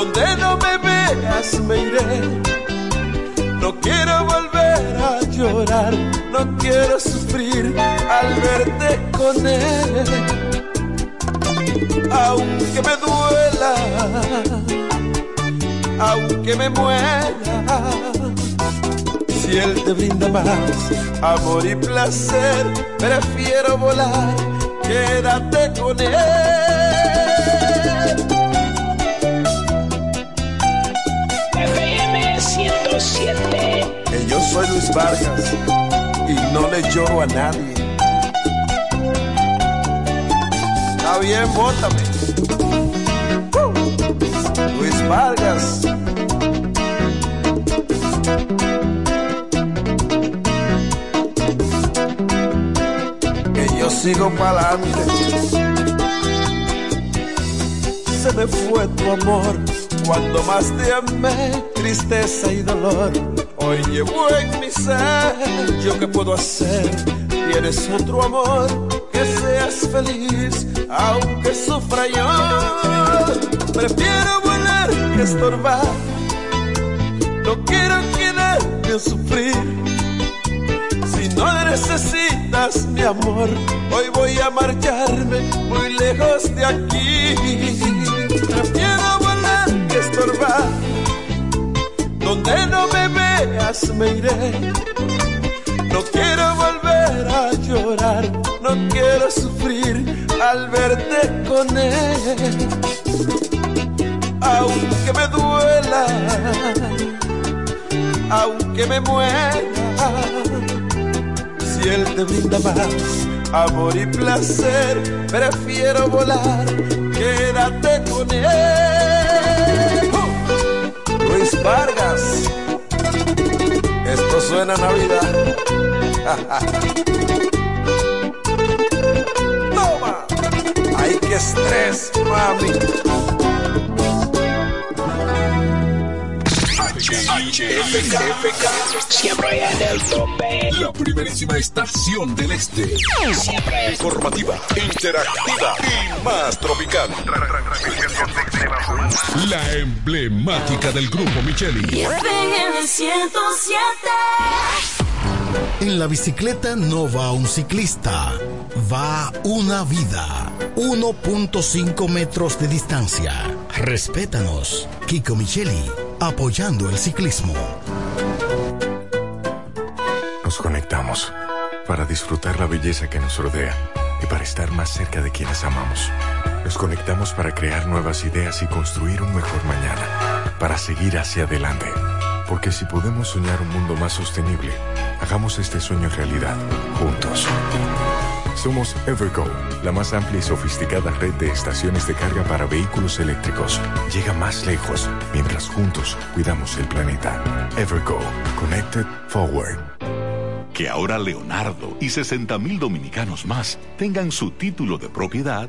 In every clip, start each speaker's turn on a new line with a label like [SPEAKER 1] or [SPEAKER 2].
[SPEAKER 1] Donde no me veas me iré. No quiero volver a llorar, no quiero sufrir al verte con él. Aunque me duela, aunque me muera, si él te brinda más amor y placer, prefiero volar, quédate con él.
[SPEAKER 2] 107.
[SPEAKER 1] Que yo soy Luis Vargas y no le lloro a nadie. Está bien, bótame. Luis Vargas. Que yo sigo para adelante. Se me fue tu amor cuando más te amé, tristeza y dolor. Hoy llevo en mi ser, ¿yo qué puedo hacer? Tienes otro amor, que seas feliz, aunque sufra yo. Prefiero volar que estorbar, no quiero a sufrir. Si no necesitas mi amor, hoy voy a marcharme muy lejos de aquí. Prefiero que donde no me veas me iré. No quiero volver a llorar, no quiero sufrir al verte con él. Aunque me duela, aunque me muera, si él te brinda más amor y placer, prefiero volar, quédate con él. Esto suena a Navidad. Toma, ay que estrés, mami.
[SPEAKER 2] Siempre en el tope.
[SPEAKER 3] La primerísima estación del este.
[SPEAKER 2] Siempre
[SPEAKER 4] Informativa, interactiva y más tropical.
[SPEAKER 3] La emblemática del grupo Micheli.
[SPEAKER 5] FM 107.
[SPEAKER 6] En la bicicleta no va un ciclista, va una vida. 1.5 metros de distancia. Respétanos. Kiko Micheli, apoyando el ciclismo.
[SPEAKER 7] Nos conectamos para disfrutar la belleza que nos rodea y para estar más cerca de quienes amamos. Nos conectamos para crear nuevas ideas y construir un mejor mañana, para seguir hacia adelante. Porque si podemos soñar un mundo más sostenible, hagamos este sueño realidad, juntos. Somos Evergo, la más amplia y sofisticada red de estaciones de carga para vehículos eléctricos. Llega más lejos mientras juntos cuidamos el planeta. Evergo, Connected Forward.
[SPEAKER 8] Que ahora Leonardo y 60 mil dominicanos más tengan su título de propiedad,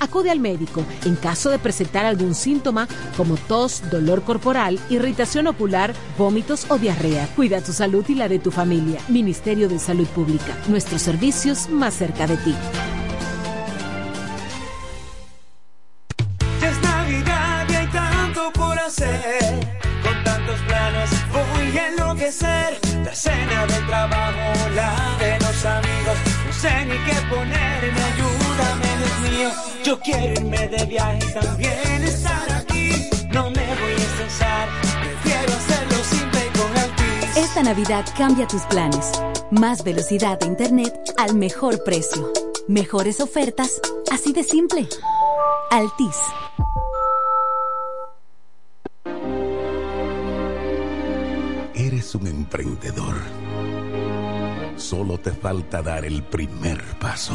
[SPEAKER 9] Acude al médico en caso de presentar algún síntoma como tos, dolor corporal, irritación ocular, vómitos o diarrea. Cuida tu salud y la de tu familia. Ministerio de Salud Pública. Nuestros servicios más cerca de ti.
[SPEAKER 10] Con tantos voy enloquecer. La cena del trabajo, la de los amigos. No sé ni qué mío. Yo quiero irme de viaje también estar aquí. No me voy a estresar, prefiero hacerlo simple y con Altis.
[SPEAKER 11] Esta Navidad cambia tus planes. Más velocidad de Internet al mejor precio. Mejores ofertas, así de simple. Altis.
[SPEAKER 12] eres un emprendedor. Solo te falta dar el primer paso.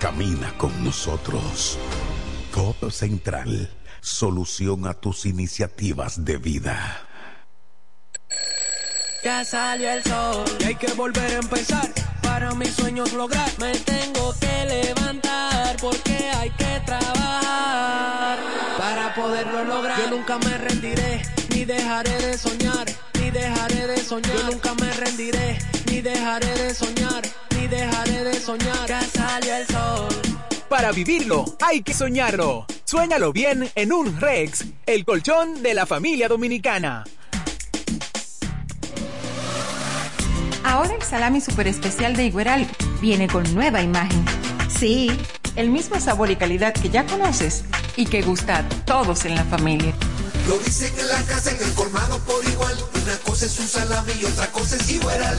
[SPEAKER 12] Camina con nosotros. Codo Central, solución a tus iniciativas de vida.
[SPEAKER 10] Ya salió el sol y hay que volver a empezar. Para mis sueños lograr, me tengo que levantar porque hay que trabajar para poderlo lograr. Yo nunca me rendiré ni dejaré de soñar, ni dejaré de soñar. Yo nunca me rendiré ni dejaré de soñar, ni dejaré de soñar. Ya salió el sol.
[SPEAKER 13] Para vivirlo, hay que soñarlo. Suéñalo bien en un Rex, el colchón de la familia dominicana.
[SPEAKER 14] Ahora el salami super especial de Igueral viene con nueva imagen. Sí, el mismo sabor y calidad que ya conoces y que gusta a todos en la familia.
[SPEAKER 6] Lo dicen en la casa, en el colmado por igual. Una cosa es un salami y otra cosa es Igueral.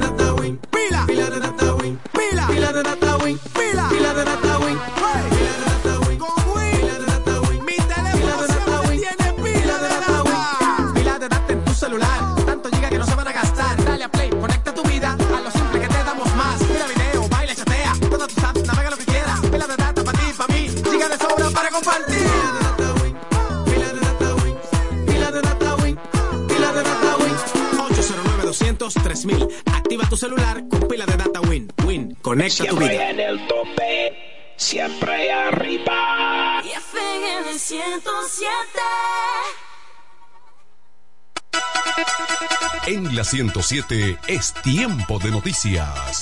[SPEAKER 10] Giga de sobra para compartir. Pila de data win, pila de data win, pila de data win. 809 200 3000. Activa tu celular con pila de data Win. Win, conecta tu
[SPEAKER 2] Siempre
[SPEAKER 10] vida.
[SPEAKER 2] en el tope, siempre arriba.
[SPEAKER 5] Y FM 107.
[SPEAKER 3] En la 107 es tiempo de noticias.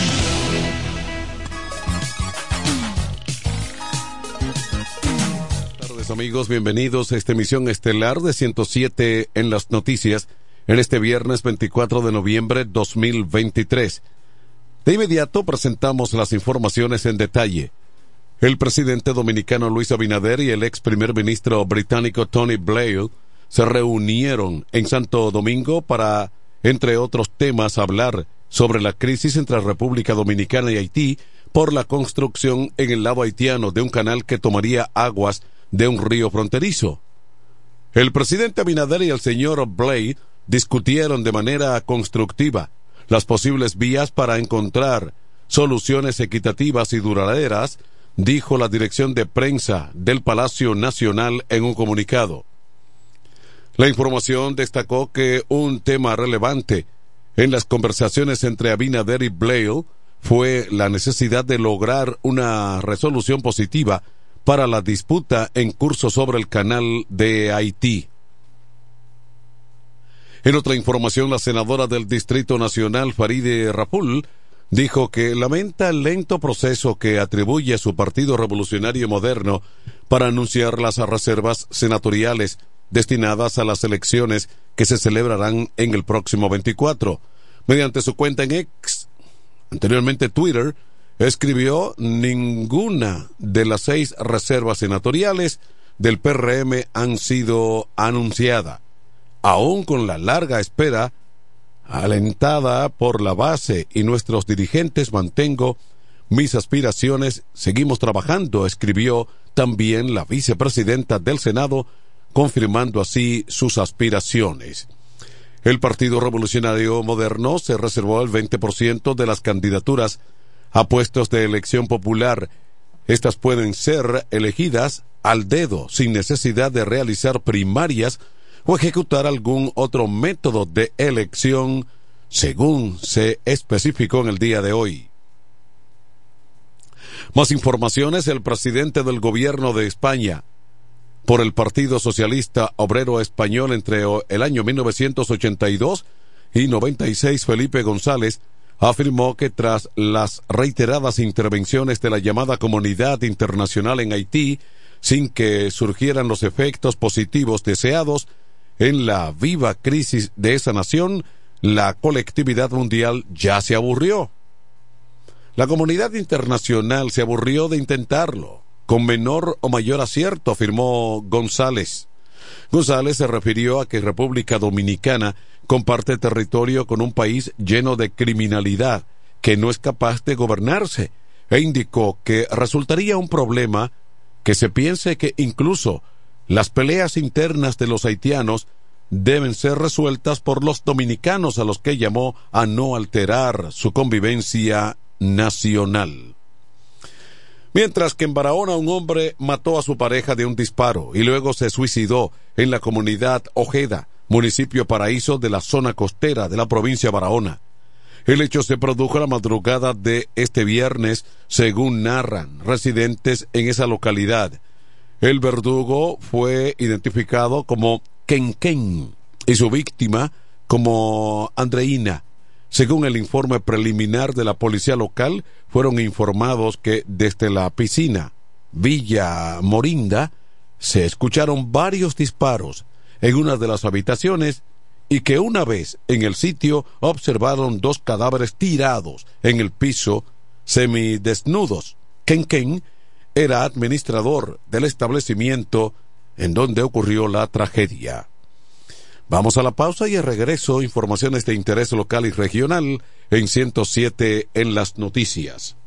[SPEAKER 3] Amigos, bienvenidos a esta emisión estelar de 107 en las noticias en este viernes 24 de noviembre 2023. De inmediato presentamos las informaciones en detalle. El presidente dominicano Luis Abinader y el ex primer ministro británico Tony Blair se reunieron en Santo Domingo para, entre otros temas, hablar sobre la crisis entre República Dominicana y Haití por la construcción en el lado haitiano de un canal que tomaría aguas de un río fronterizo. El presidente Abinader y el señor Blade discutieron de manera constructiva las posibles vías para encontrar soluciones equitativas y duraderas, dijo la dirección de prensa del Palacio Nacional en un comunicado. La información destacó que un tema relevante en las conversaciones entre Abinader y Blair
[SPEAKER 15] fue la necesidad de lograr una resolución positiva para la disputa en curso sobre el canal de Haití. En otra información, la senadora del Distrito Nacional, Faride Rapul, dijo que lamenta el lento proceso que atribuye a su Partido Revolucionario Moderno para anunciar las reservas senatoriales destinadas a las elecciones que se celebrarán en el próximo 24. Mediante su cuenta en X, anteriormente Twitter, escribió ninguna de las seis reservas senatoriales del PRM han sido anunciadas. Aún con la larga espera, alentada por la base y nuestros dirigentes, mantengo mis aspiraciones, seguimos trabajando, escribió también la vicepresidenta del Senado, confirmando así sus aspiraciones. El Partido Revolucionario Moderno se reservó el 20% de las candidaturas a puestos de elección popular. Estas pueden ser elegidas al dedo sin necesidad de realizar primarias o ejecutar algún otro método de elección según se especificó en el día de hoy. Más informaciones, el presidente del gobierno de España por el Partido Socialista Obrero Español entre el año 1982 y 96, Felipe González, afirmó que tras las reiteradas intervenciones de la llamada comunidad internacional en Haití, sin que surgieran los efectos positivos deseados, en la viva crisis de esa nación, la colectividad mundial ya se aburrió. La comunidad internacional se aburrió de intentarlo, con menor o mayor acierto, afirmó González. González se refirió a que República Dominicana comparte territorio con un país lleno de criminalidad que no es capaz de gobernarse e indicó que resultaría un problema que se piense que incluso las peleas internas de los haitianos deben ser resueltas por los dominicanos a los que llamó a no alterar su convivencia nacional. Mientras que en Barahona un hombre mató a su pareja de un disparo y luego se suicidó en la comunidad Ojeda, municipio paraíso de la zona costera de la provincia de Barahona. El hecho se produjo la madrugada de este viernes, según narran residentes en esa localidad. El verdugo fue identificado como Ken y su víctima como Andreina. Según el informe preliminar de la policía local, fueron informados que desde la piscina Villa Morinda se escucharon varios disparos en una de las habitaciones y que una vez en el sitio observaron dos cadáveres tirados en el piso semidesnudos. Ken era administrador del establecimiento en donde ocurrió la tragedia. Vamos a la pausa y al regreso informaciones de interés local y regional en 107 en las noticias.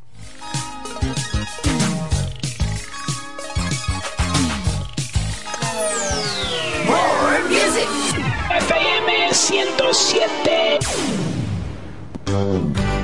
[SPEAKER 2] 107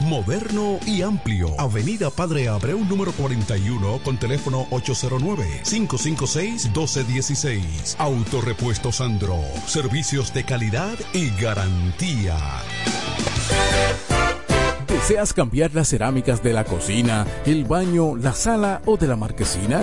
[SPEAKER 3] Moderno y amplio. Avenida Padre Abreu número 41 con teléfono 809-556-1216. Autorepuesto Sandro. Servicios de calidad y garantía.
[SPEAKER 16] ¿Deseas cambiar las cerámicas de la cocina, el baño, la sala o de la marquesina?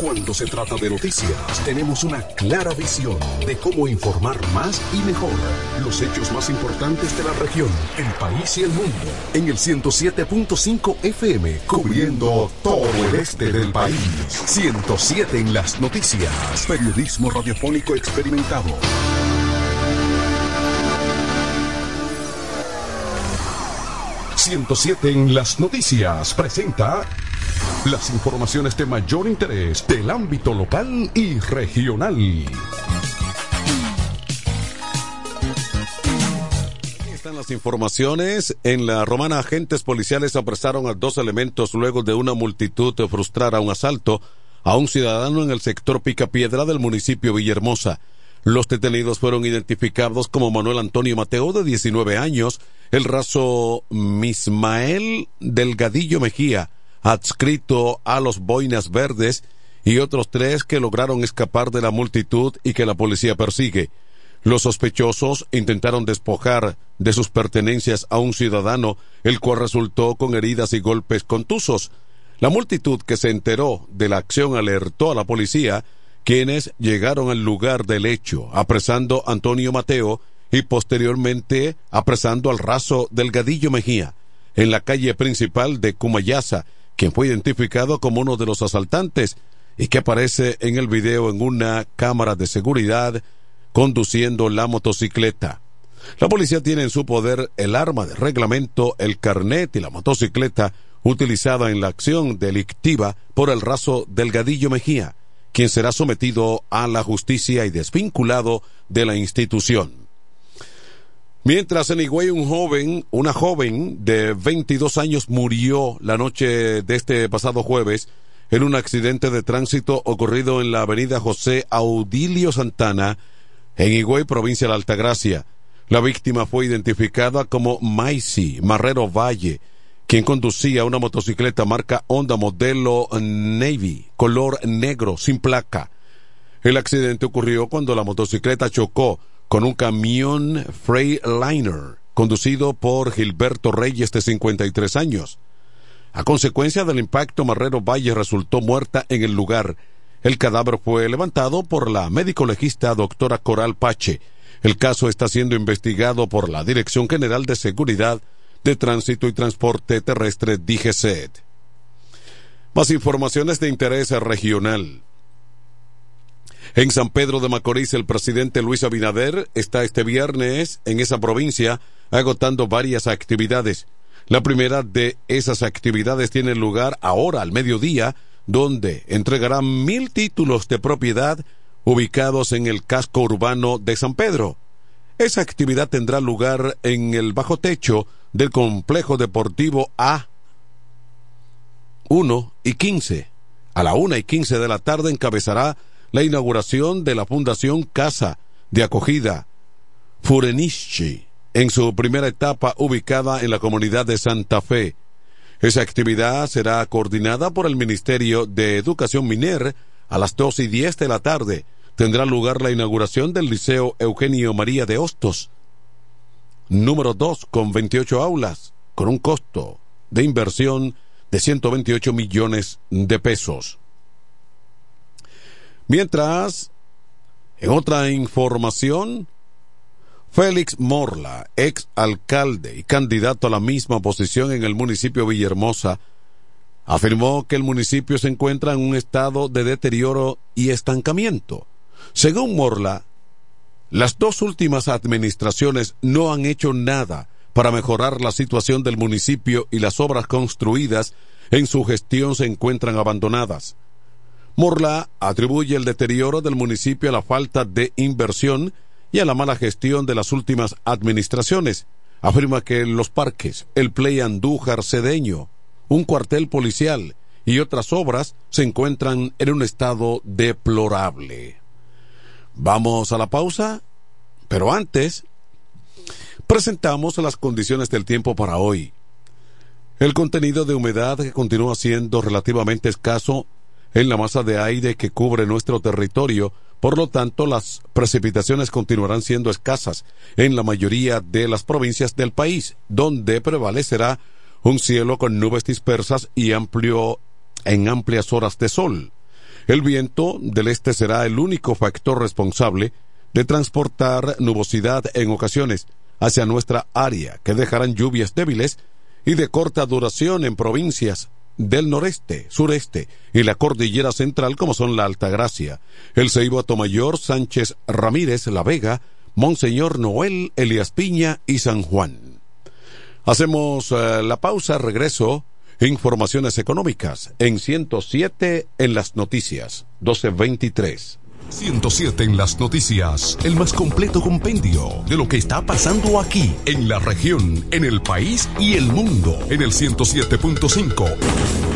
[SPEAKER 3] Cuando se trata de noticias, tenemos una clara visión de cómo informar más y mejor los hechos más importantes de la región, el país y el mundo. En el 107.5 FM, cubriendo todo el este del país. 107 en las noticias. Periodismo radiofónico experimentado. ...107 en las noticias presenta las informaciones de mayor interés del ámbito local y regional. Están las informaciones. En la romana, agentes policiales apresaron a dos elementos luego de una multitud de frustrar a un asalto a un ciudadano en el sector Picapiedra del municipio Villahermosa. Los detenidos fueron identificados como Manuel Antonio Mateo, de 19 años, el raso Mismael Delgadillo Mejía, adscrito a los boinas verdes y otros tres que lograron escapar de la multitud y que la policía persigue. Los sospechosos intentaron despojar de sus pertenencias a un ciudadano, el cual resultó con heridas y golpes contusos. La multitud que se enteró de la acción alertó a la policía, quienes llegaron al lugar del hecho, apresando a Antonio Mateo y posteriormente apresando al raso Delgadillo Mejía.
[SPEAKER 15] en la calle principal de Kumayasa, quien fue identificado como uno de los asaltantes y que aparece en el video en una cámara de seguridad conduciendo la motocicleta. La policía tiene en su poder el arma de reglamento, el carnet y la motocicleta utilizada en la acción delictiva por el raso Delgadillo Mejía, quien será sometido a la justicia y desvinculado de la institución. Mientras en Higüey un joven, una joven de 22 años murió la noche de este pasado jueves en un accidente de tránsito ocurrido en la avenida José Audilio Santana, en Higüey, provincia de Altagracia. La víctima fue identificada como Maisy Marrero Valle, quien conducía una motocicleta marca Honda modelo Navy, color negro, sin placa. El accidente ocurrió cuando la motocicleta chocó con un camión Freightliner, conducido por Gilberto Reyes de 53 años. A consecuencia del impacto, Marrero Valle resultó muerta en el lugar. El cadáver fue levantado por la médico legista doctora Coral Pache. El caso está siendo investigado por la Dirección General de Seguridad de Tránsito y Transporte Terrestre DGCET. Más informaciones de interés regional. En San Pedro de Macorís, el presidente Luis Abinader está este viernes en esa provincia agotando varias actividades. La primera de esas actividades tiene lugar ahora al mediodía, donde entregará mil títulos de propiedad ubicados en el casco urbano de San Pedro. Esa actividad tendrá lugar en el bajo techo del complejo deportivo A 1 y 15. A la 1 y 15 de la tarde encabezará la inauguración de la Fundación Casa de Acogida Furenichi en su primera etapa ubicada en la comunidad de Santa Fe. Esa actividad será coordinada por el Ministerio de Educación Miner a las dos y diez de la tarde. Tendrá lugar la inauguración del Liceo Eugenio María de Hostos, número 2, con 28 aulas, con un costo de inversión de 128 millones de pesos. Mientras, en otra información, Félix Morla, ex alcalde y candidato a la misma posición en el municipio Villahermosa, afirmó que el municipio se encuentra en un estado de deterioro y estancamiento. Según Morla, las dos últimas administraciones no han hecho nada para mejorar la situación del municipio y las obras construidas en su gestión se encuentran abandonadas. Morla atribuye el deterioro del municipio a la falta de inversión y a la mala gestión de las últimas administraciones. Afirma que los parques, el Play Andújar Cedeño, un cuartel policial y otras obras se encuentran en un estado deplorable. Vamos a la pausa, pero antes presentamos las condiciones del tiempo para hoy. El contenido de humedad que continúa siendo relativamente escaso en la masa de aire que cubre nuestro territorio por lo tanto, las precipitaciones continuarán siendo escasas en la mayoría de las provincias del país, donde prevalecerá un cielo con nubes dispersas y amplio en amplias horas de sol. El viento del este será el único factor responsable de transportar nubosidad en ocasiones hacia nuestra área, que dejarán lluvias débiles y de corta duración en provincias del noreste, sureste y la cordillera central como son la Altagracia, el Ceibo Atomayor, Sánchez Ramírez, La Vega, Monseñor Noel, Elias Piña y San Juan. Hacemos eh, la pausa, regreso, informaciones económicas en 107 en las noticias, 1223.
[SPEAKER 17] 107 en las noticias, el más completo compendio de lo que está pasando aquí, en la región, en el país y el mundo, en el 107.5.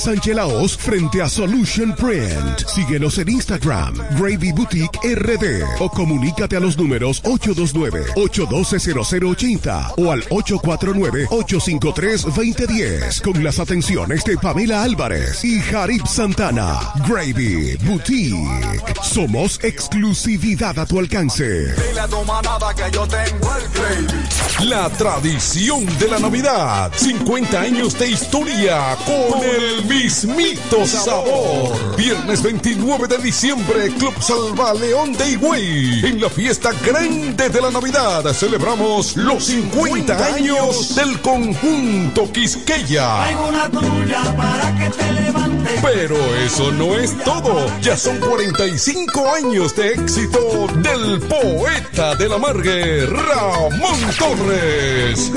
[SPEAKER 17] Sánchez Laos, frente a Solution Print. Síguenos en Instagram, Gravy Boutique RD, o comunícate a los números 829-812-0080 o al 849-853-2010 con las atenciones de Pamela Álvarez y Jarib Santana. Gravy Boutique. Somos exclusividad a tu alcance.
[SPEAKER 3] La tradición de la Navidad. 50 años de historia con el mismito sabor. Viernes 29 de diciembre, Club Salva León de Higüey. En la fiesta grande de la Navidad celebramos los 50 años del conjunto Quisqueya. Pero eso no es todo. Ya son 45 años de éxito del poeta de la Margue, Ramón Torres.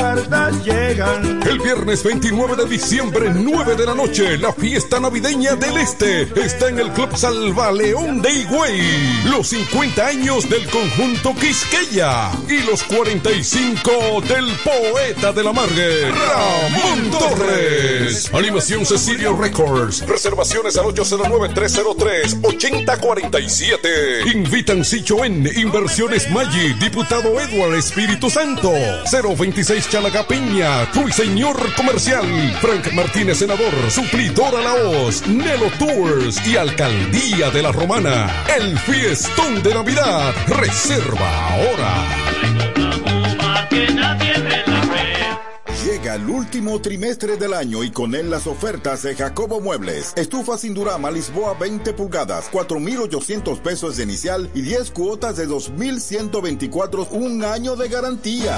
[SPEAKER 2] llegan.
[SPEAKER 3] El viernes 29 de diciembre, 9 de la noche, la fiesta navideña del Este está en el Club Salva León de Higüey. Los 50 años del conjunto Quisqueya y los 45 del poeta de la Margue, Ramón Torres. Animación Cecilio Records. Reservaciones al 809-303-8047. Invitan Sichoen, Inversiones Maggi, Diputado Edward Espíritu Santo. 026 Chalacapiña, Ruiseñor Comercial. Frank Martínez, senador, suplidor a la voz, Nelo Tours y Alcaldía de la Romana. El fiestón de Navidad. Reserva ahora.
[SPEAKER 18] Llega el último trimestre del año y con él las ofertas de Jacobo Muebles. Estufa sin Durama Lisboa 20 pulgadas, 4,800 pesos de inicial y 10 cuotas de 2,124, un año de garantía.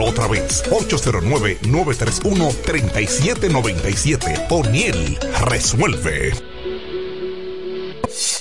[SPEAKER 19] otra vez. 809-931-3797. Poniel resuelve.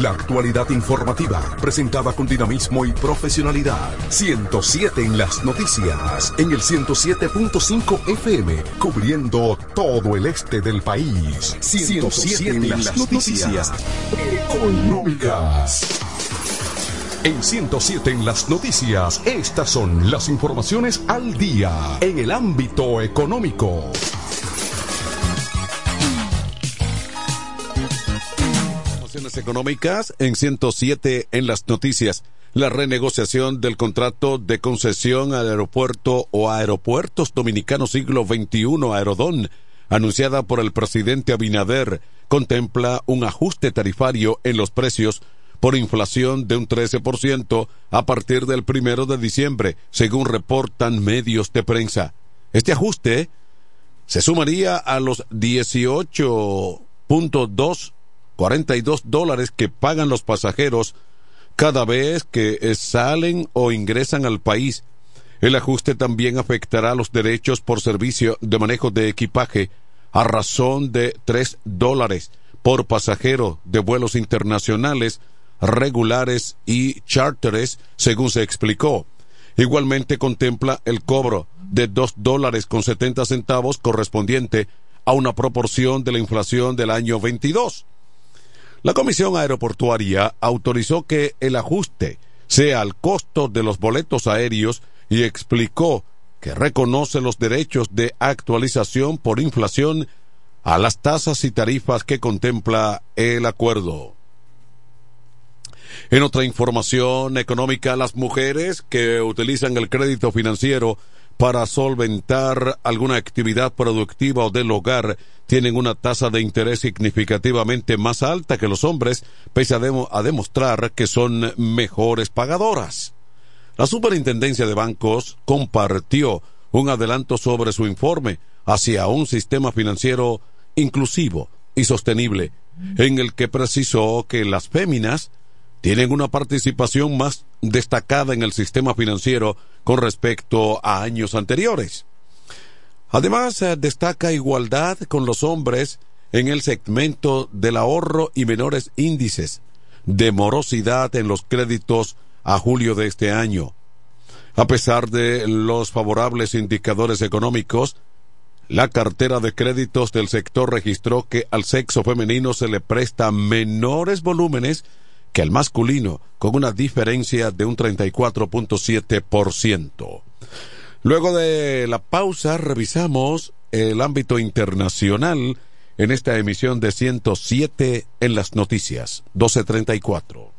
[SPEAKER 3] La actualidad informativa, presentada con dinamismo y profesionalidad. 107 en las noticias, en el 107.5 FM, cubriendo todo el este del país. 107, en las noticias económicas. En 107 en las noticias, estas son las informaciones al día en el ámbito económico.
[SPEAKER 15] Económicas en 107 en las noticias. La renegociación del contrato de concesión al aeropuerto o aeropuertos dominicanos siglo XXI Aerodón, anunciada por el presidente Abinader, contempla un ajuste tarifario en los precios por inflación de un 13% a partir del primero de diciembre, según reportan medios de prensa. Este ajuste se sumaría a los 18.2 42 dólares que pagan los pasajeros cada vez que salen o ingresan al país. El ajuste también afectará los derechos por servicio de manejo de equipaje a razón de 3 dólares por pasajero de vuelos internacionales, regulares y charteres, según se explicó. Igualmente contempla el cobro de 2 dólares con 70 centavos correspondiente a una proporción de la inflación del año 22. La Comisión Aeroportuaria autorizó que el ajuste sea al costo de los boletos aéreos y explicó que reconoce los derechos de actualización por inflación a las tasas y tarifas que contempla el acuerdo. En otra información económica, las mujeres que utilizan el crédito financiero para solventar alguna actividad productiva o del hogar tienen una tasa de interés significativamente más alta que los hombres, pese a, demostrar que son mejores pagadoras. La Superintendencia de Bancos compartió un adelanto sobre su informe hacia un sistema financiero inclusivo y sostenible, en el que precisó que las féminas tienen una participación más destacada en el sistema financiero con respecto a años anteriores. Además, eh, destaca igualdad con los hombres en el segmento del ahorro y menores índices de morosidad en los créditos a julio de este año. A pesar de los favorables indicadores económicos, la cartera de créditos del sector registró que al sexo femenino se le presta menores volúmenes que al masculino, con una diferencia de un 34.7%. Luego de la pausa, revisamos el ámbito internacional en esta emisión de 107 en las noticias, 1234.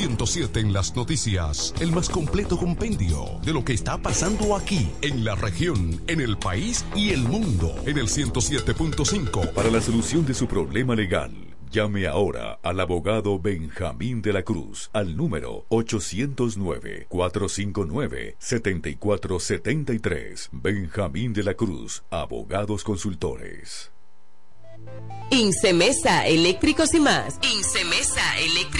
[SPEAKER 3] 107 en las noticias, el más completo compendio de lo que está pasando aquí, en la región, en el país y el mundo, en el 107.5.
[SPEAKER 20] Para la solución de su problema legal, llame ahora al abogado Benjamín de la Cruz al número 809-459-7473. Benjamín de la Cruz, Abogados Consultores.
[SPEAKER 21] Incemesa Eléctricos y más. Incemesa Eléctricos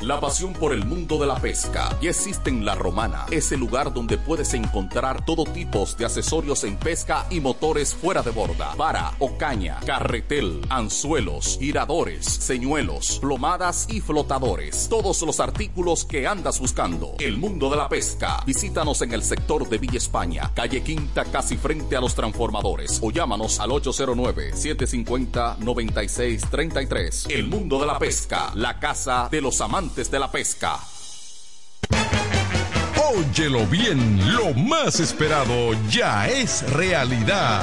[SPEAKER 22] La pasión por el mundo de la pesca ya existe en La Romana. Es el lugar donde puedes encontrar todo tipo de accesorios en pesca y motores fuera de borda. Vara o caña, carretel, anzuelos, giradores, señuelos, plomadas y flotadores. Todos los artículos que andas buscando. El mundo de la pesca. Visítanos en el sector de Villa España, calle Quinta, casi frente a los transformadores. O llámanos al 809-750-9633. El mundo de la pesca. La casa de los amantes de la pesca.
[SPEAKER 3] Óyelo bien, lo más esperado ya es realidad.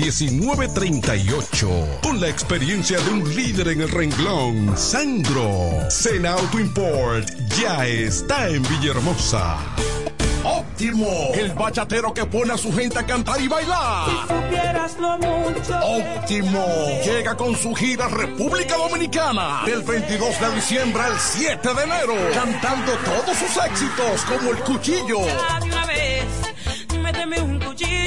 [SPEAKER 3] 1938. Con la experiencia de un líder en el renglón, Sandro. Sena Auto Import ya está en Villahermosa.
[SPEAKER 23] Óptimo, el bachatero que pone a su gente a cantar y bailar.
[SPEAKER 24] Si supieras lo mucho.
[SPEAKER 23] Óptimo, llega con su gira República Dominicana del 22 de diciembre al 7 de enero, cantando todos sus éxitos como El Cuchillo.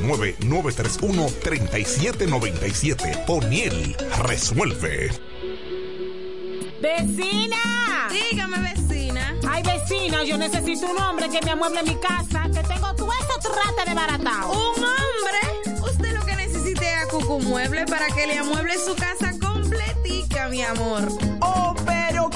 [SPEAKER 19] 809-931-3797. Poniel resuelve.
[SPEAKER 25] ¡Vecina!
[SPEAKER 26] Dígame, vecina.
[SPEAKER 25] Ay, vecina, yo necesito un hombre que me amueble mi casa, que tengo todo eso trate de baratado.
[SPEAKER 26] ¿Un hombre? Usted lo que necesite es a Cucumueble para que le amueble su casa completica, mi amor.
[SPEAKER 27] Oh, pero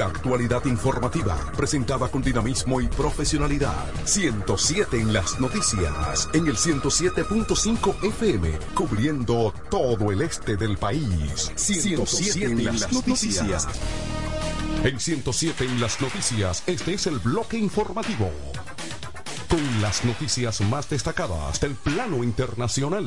[SPEAKER 28] La actualidad informativa, presentada con dinamismo y profesionalidad. 107 en las noticias, en el 107.5 FM, cubriendo todo el este del país. 107 en las noticias. En 107 en las noticias, este es el bloque informativo. Con las noticias más destacadas del plano internacional.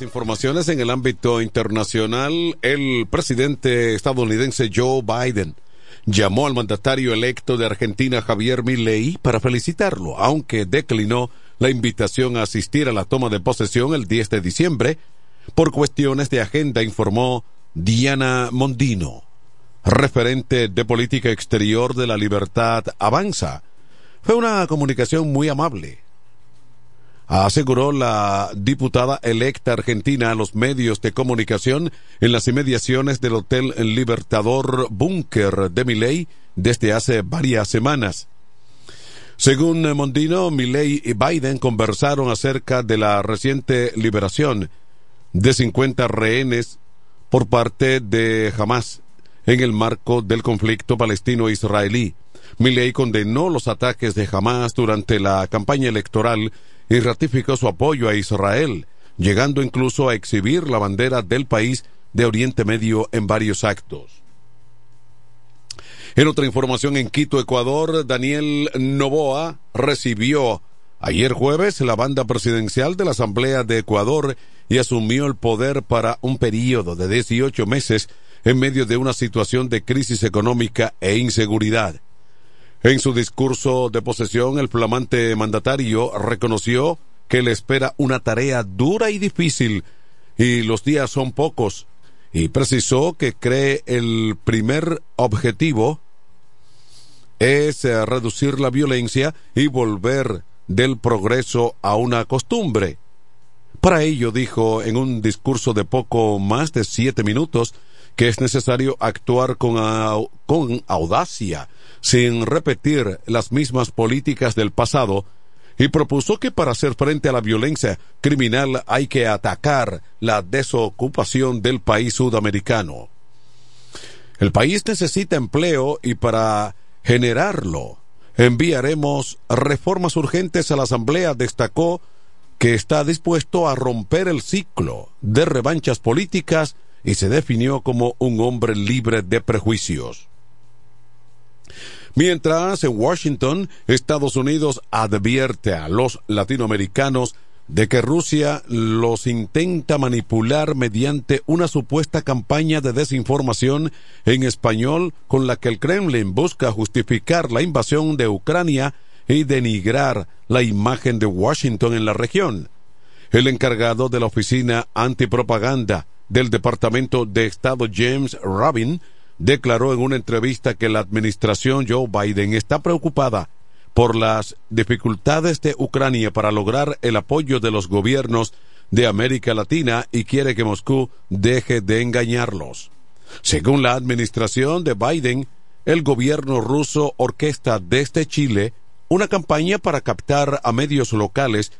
[SPEAKER 15] Informaciones en el ámbito internacional, el presidente estadounidense Joe Biden llamó al mandatario electo de Argentina Javier Milei para felicitarlo, aunque declinó la invitación a asistir a la toma de posesión el 10 de diciembre por cuestiones de agenda, informó Diana Mondino, referente de política exterior de la Libertad Avanza. Fue una comunicación muy amable aseguró la diputada electa argentina a los medios de comunicación en las inmediaciones del Hotel Libertador Búnker de Miley desde hace varias semanas. Según Mondino, Milei y Biden conversaron acerca de la reciente liberación de 50 rehenes por parte de Hamas en el marco del conflicto palestino-israelí. Milei condenó los ataques de Hamas durante la campaña electoral y ratificó su apoyo a Israel, llegando incluso a exhibir la bandera del país de Oriente Medio en varios actos. En otra información en Quito, Ecuador, Daniel Novoa recibió ayer jueves la banda presidencial de la Asamblea de Ecuador y asumió el poder para un periodo de 18 meses en medio de una situación de crisis económica e inseguridad. En su discurso de posesión, el flamante mandatario reconoció que le espera una tarea dura y difícil y los días son pocos y precisó que cree el primer objetivo es eh, reducir la violencia y volver del progreso a una costumbre. Para ello dijo en un discurso de poco más de siete minutos que es necesario actuar con, con audacia, sin repetir las mismas políticas del pasado, y propuso que para hacer frente a la violencia criminal hay que atacar la desocupación del país sudamericano. El país necesita empleo y para generarlo enviaremos reformas urgentes a la Asamblea, destacó que está dispuesto a romper el ciclo de revanchas políticas y se definió como un hombre libre de prejuicios. Mientras en Washington, Estados Unidos advierte a los latinoamericanos de que Rusia los intenta manipular mediante una supuesta campaña de desinformación en español con la que el Kremlin busca justificar la invasión de Ucrania y denigrar la imagen de Washington en la región. El encargado de la oficina antipropaganda del Departamento de Estado James Rabin declaró en una entrevista que la administración Joe Biden está preocupada por las dificultades de Ucrania para lograr el apoyo de los gobiernos de América Latina y quiere que Moscú deje de engañarlos. Según la administración de Biden, el gobierno ruso orquesta desde Chile una campaña para captar a medios locales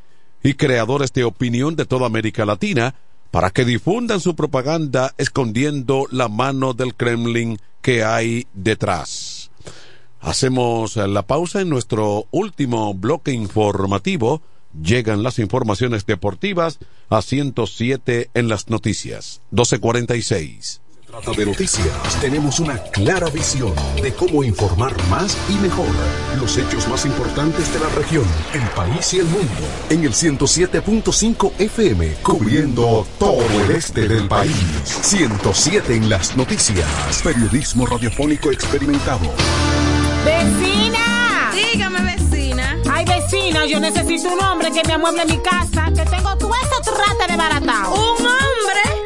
[SPEAKER 15] y creadores de opinión de toda América Latina para que difundan su propaganda escondiendo la mano del Kremlin que hay detrás. Hacemos la pausa en nuestro último bloque informativo. Llegan las informaciones deportivas a 107 en las noticias. 1246
[SPEAKER 3] de noticias, tenemos una clara visión de cómo informar más y mejor los hechos más importantes de la región, el país y el mundo. En el 107.5 FM, cubriendo todo el este del país. 107 en las noticias. Periodismo radiofónico experimentado.
[SPEAKER 25] ¡Vecina!
[SPEAKER 26] Dígame, vecina.
[SPEAKER 25] Ay, vecina, yo necesito un hombre que me amueble mi casa, que tengo todo eso trate de baratao.
[SPEAKER 26] ¿Un hombre?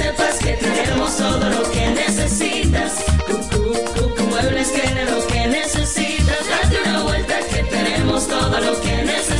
[SPEAKER 5] Que sepas que tenemos todo lo que necesitas. Cucu, muebles tiene lo que necesitas. Date una vuelta que tenemos todo lo que necesitas.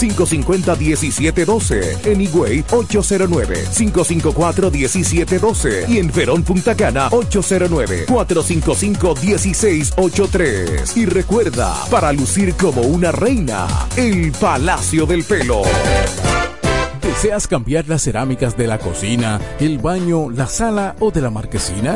[SPEAKER 29] 809-550-1712. En Higüey, 809-554-1712. Y en Verón Punta Cana, 809-455-1683. Y recuerda, para lucir como una reina, el Palacio del Pelo. ¿Deseas cambiar las cerámicas de la cocina, el baño, la sala o de la marquesina?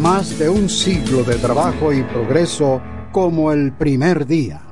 [SPEAKER 30] Más de un siglo de trabajo y progreso como el primer día.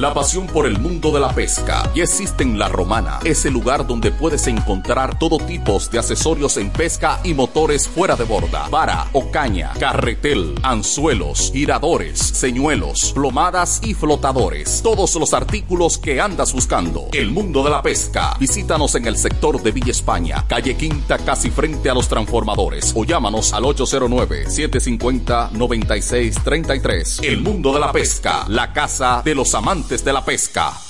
[SPEAKER 22] La pasión por el mundo de la pesca ya existe en La Romana. Es el lugar donde puedes encontrar todo tipo de accesorios en pesca y motores fuera de borda. Vara o caña, carretel, anzuelos, giradores, señuelos, plomadas y flotadores. Todos los artículos que andas buscando. El mundo de la pesca. Visítanos en el sector de Villa España, calle Quinta, casi frente a los transformadores. O llámanos al 809-750-9633. El mundo de la pesca. La casa de los amantes de la pesca.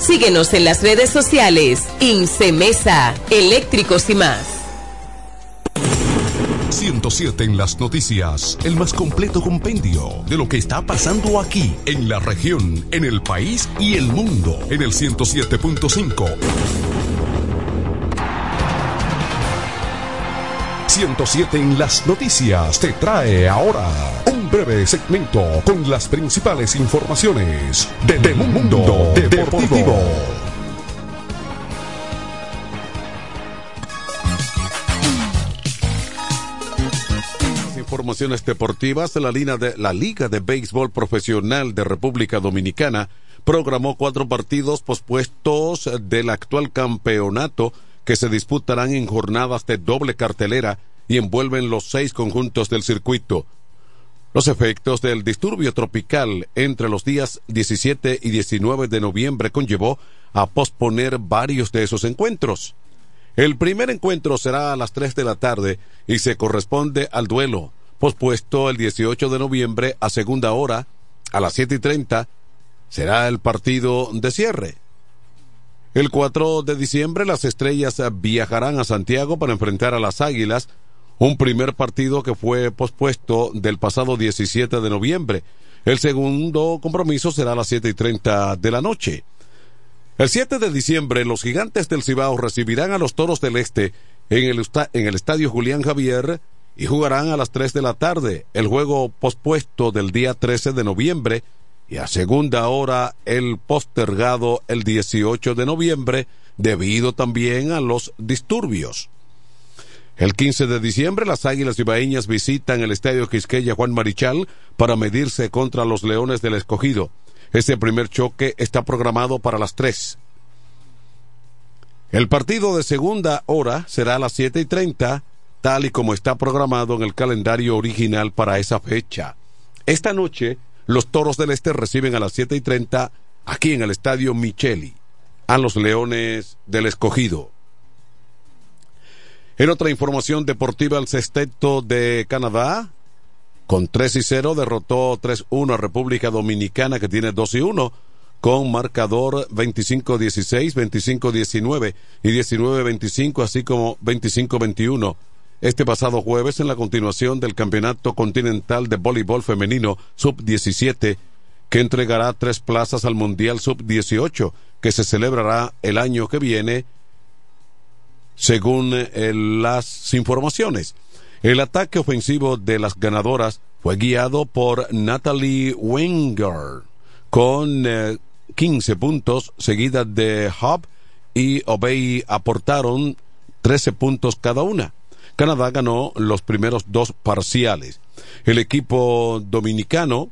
[SPEAKER 21] Síguenos en las redes sociales. Incemesa, eléctricos y más.
[SPEAKER 31] 107 en las noticias, el más completo compendio de lo que está pasando aquí, en la región, en el país y el mundo, en el 107.5. 107 en las noticias te trae ahora breve segmento con las principales informaciones del de mundo deportivo.
[SPEAKER 15] Informaciones deportivas, la, línea de, la Liga de Béisbol Profesional de República Dominicana programó cuatro partidos pospuestos del actual campeonato que se disputarán en jornadas de doble cartelera y envuelven los seis conjuntos del circuito. Los efectos del disturbio tropical entre los días 17 y 19 de noviembre conllevó a posponer varios de esos encuentros. El primer encuentro será a las 3 de la tarde y se corresponde al duelo, pospuesto el 18 de noviembre a segunda hora, a las 7 y 30, será el partido de cierre. El 4 de diciembre las estrellas viajarán a Santiago para enfrentar a las Águilas un primer partido que fue pospuesto del pasado 17 de noviembre. El segundo compromiso será a las 7 y 30 de la noche. El 7 de diciembre, los gigantes del Cibao recibirán a los toros del Este en el, en el estadio Julián Javier y jugarán a las 3 de la tarde. El juego pospuesto del día 13 de noviembre y a segunda hora el postergado el 18 de noviembre debido también a los disturbios. El 15 de diciembre, las Águilas Ibaeñas visitan el Estadio Quisqueya Juan Marichal para medirse contra los Leones del Escogido. Este primer choque está programado para las 3. El partido de segunda hora será a las 7 y 30, tal y como está programado en el calendario original para esa fecha. Esta noche, los Toros del Este reciben a las 7 y 30 aquí en el Estadio Micheli a los Leones del Escogido. En otra información deportiva, el sexteto de Canadá, con 3 y 0, derrotó 3-1 a República Dominicana, que tiene 2 y 1, con marcador 25-16, 25-19 y 19-25, así como 25-21. Este pasado jueves, en la continuación del Campeonato Continental de Voleibol Femenino Sub-17, que entregará tres plazas al Mundial Sub-18, que se celebrará el año que viene según eh, las informaciones. El ataque ofensivo de las ganadoras fue guiado por Natalie Wenger con 15 eh, puntos, seguidas de Hub y Obey aportaron 13 puntos cada una. Canadá ganó los primeros dos parciales. El equipo dominicano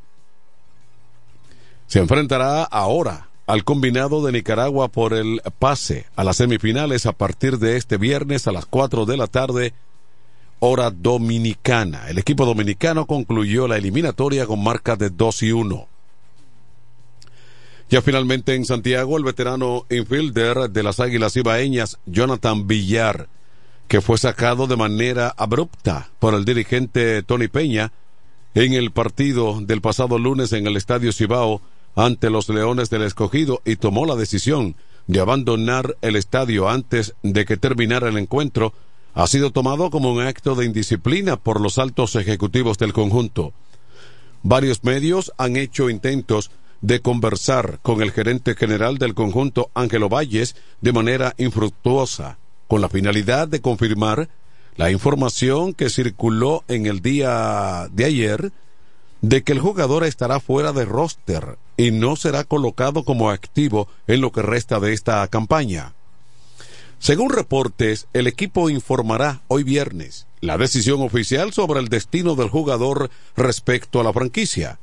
[SPEAKER 15] se enfrentará ahora al combinado de Nicaragua por el pase a las semifinales a partir de este viernes a las 4 de la tarde, hora dominicana. El equipo dominicano concluyó la eliminatoria con marca de 2 y 1. Ya finalmente en Santiago, el veterano infielder de las Águilas Ibaeñas, Jonathan Villar, que fue sacado de manera abrupta por el dirigente Tony Peña en el partido del pasado lunes en el Estadio Cibao, ante los Leones del Escogido y tomó la decisión de abandonar el estadio antes de que terminara el encuentro, ha sido tomado como un acto de indisciplina por los altos ejecutivos del conjunto. Varios medios han hecho intentos de conversar con el gerente general del conjunto Ángelo Valles de manera infructuosa, con la finalidad de confirmar la información que circuló en el día de ayer de que el jugador estará fuera de roster y no será colocado como activo en lo que resta de esta campaña. Según reportes, el equipo informará hoy viernes la decisión oficial sobre el destino del jugador respecto a la franquicia.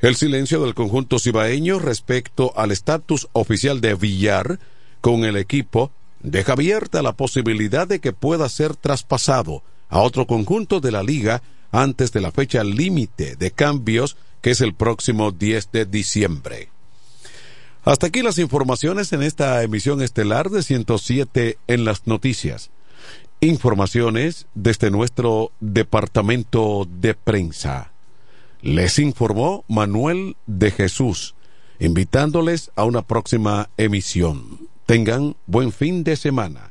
[SPEAKER 15] El silencio del conjunto cibaeño respecto al estatus oficial de Villar con el equipo deja abierta la posibilidad de que pueda ser traspasado a otro conjunto de la liga antes de la fecha límite de cambios que es el próximo 10 de diciembre. Hasta aquí las informaciones en esta emisión estelar de 107 en las noticias. Informaciones desde nuestro departamento de prensa. Les informó Manuel de Jesús, invitándoles a una próxima emisión. Tengan buen fin de semana.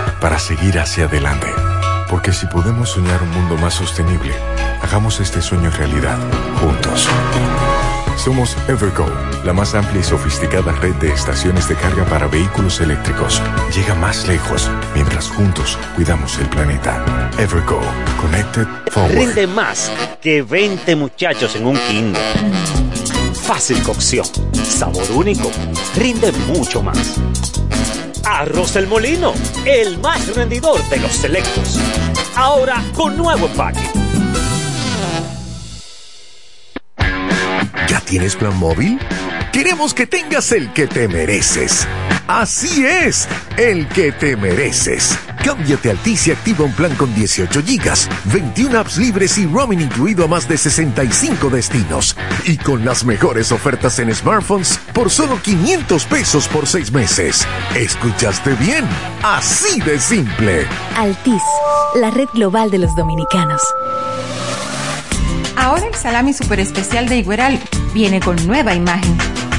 [SPEAKER 7] para seguir hacia adelante. Porque si podemos soñar un mundo más sostenible, hagamos este sueño realidad, juntos. Somos Evergo, la más amplia y sofisticada red de estaciones de carga para vehículos eléctricos. Llega más lejos mientras juntos cuidamos el planeta. Evergo, Connected Forward.
[SPEAKER 32] Rinde más que 20 muchachos en un kinder. Fácil cocción, sabor único, rinde mucho más. Arroz del Molino, el más rendidor de los selectos. Ahora con nuevo empaque.
[SPEAKER 33] ¿Ya tienes plan móvil? Queremos que tengas el que te mereces. Así es, el que te mereces. Cámbiate a Altis y activa un plan con 18 gigas, 21 apps libres y roaming incluido a más de 65 destinos. Y con las mejores ofertas en smartphones por solo 500 pesos por 6 meses. ¿Escuchaste bien? Así de simple.
[SPEAKER 34] Altis, la red global de los dominicanos.
[SPEAKER 14] Ahora el salami super especial de Igueral viene con nueva imagen.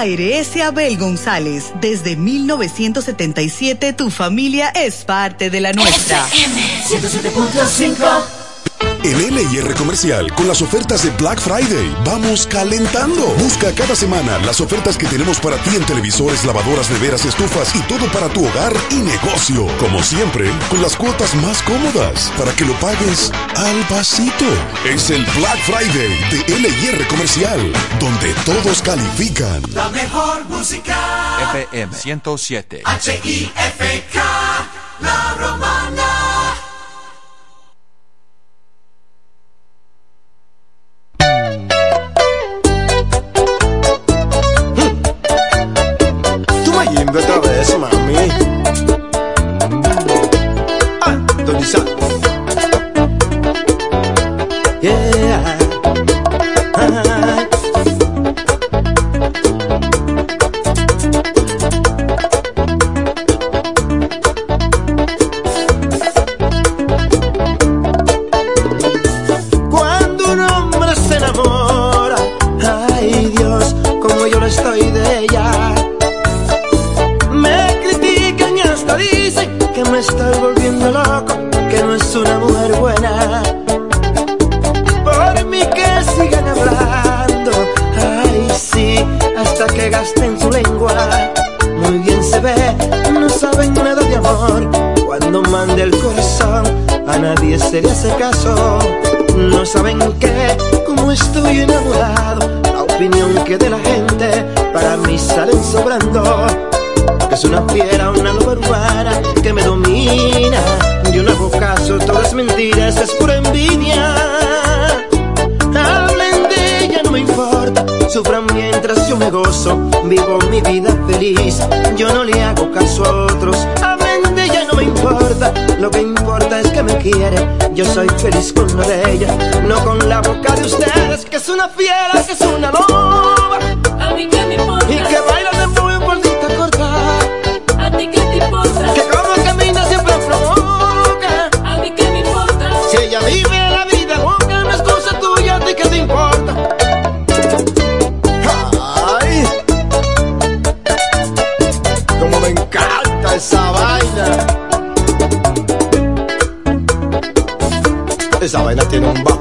[SPEAKER 35] ARS Abel González. Desde 1977 tu familia es parte de la nuestra.
[SPEAKER 36] En LIR Comercial, con las ofertas de Black Friday, vamos calentando. Busca cada semana las ofertas que tenemos para ti en televisores, lavadoras, neveras, estufas y todo para tu hogar y negocio. Como siempre, con las cuotas más cómodas, para que lo pagues al pasito. Es el Black Friday de LIR Comercial, donde todos califican.
[SPEAKER 37] La mejor música.
[SPEAKER 38] FM 107.
[SPEAKER 37] H-I-F-K. La romana.
[SPEAKER 5] Mentiras, es pura envidia. Hablen de ella, no me importa. Sufran mientras yo me gozo. Vivo mi vida feliz. Yo no le hago caso a otros. Hablen de ella, no me importa. Lo que importa es que me quiere. Yo soy feliz con lo de ella. No con la boca de ustedes, que es una fiera, que es una loba. Vaina tiene un